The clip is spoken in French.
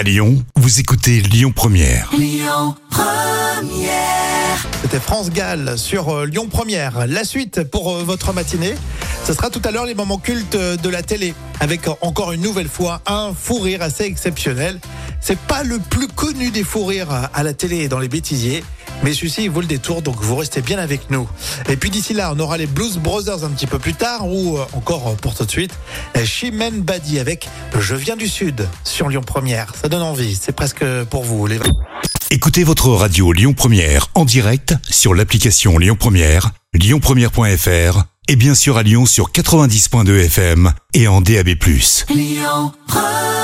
À Lyon, vous écoutez Lyon Première. C'était France Gall sur euh, Lyon Première. La suite pour euh, votre matinée, ce sera tout à l'heure les moments cultes de la télé, avec euh, encore une nouvelle fois un fou rire assez exceptionnel. C'est pas le plus connu des fous rires à la télé et dans les bêtisiers, mais celui-ci il vaut le détour, donc vous restez bien avec nous. Et puis d'ici là, on aura les Blues Brothers un petit peu plus tard, ou euh, encore euh, pour tout de suite, euh, Chimène Badi avec Je viens du Sud sur Lyon Première. Ça donne envie, c'est presque pour vous les Écoutez votre radio Lyon Première en direct sur l'application Lyon Première, lyonpremière.fr et bien sûr à Lyon sur 90.2 FM et en DAB+. Lyon Première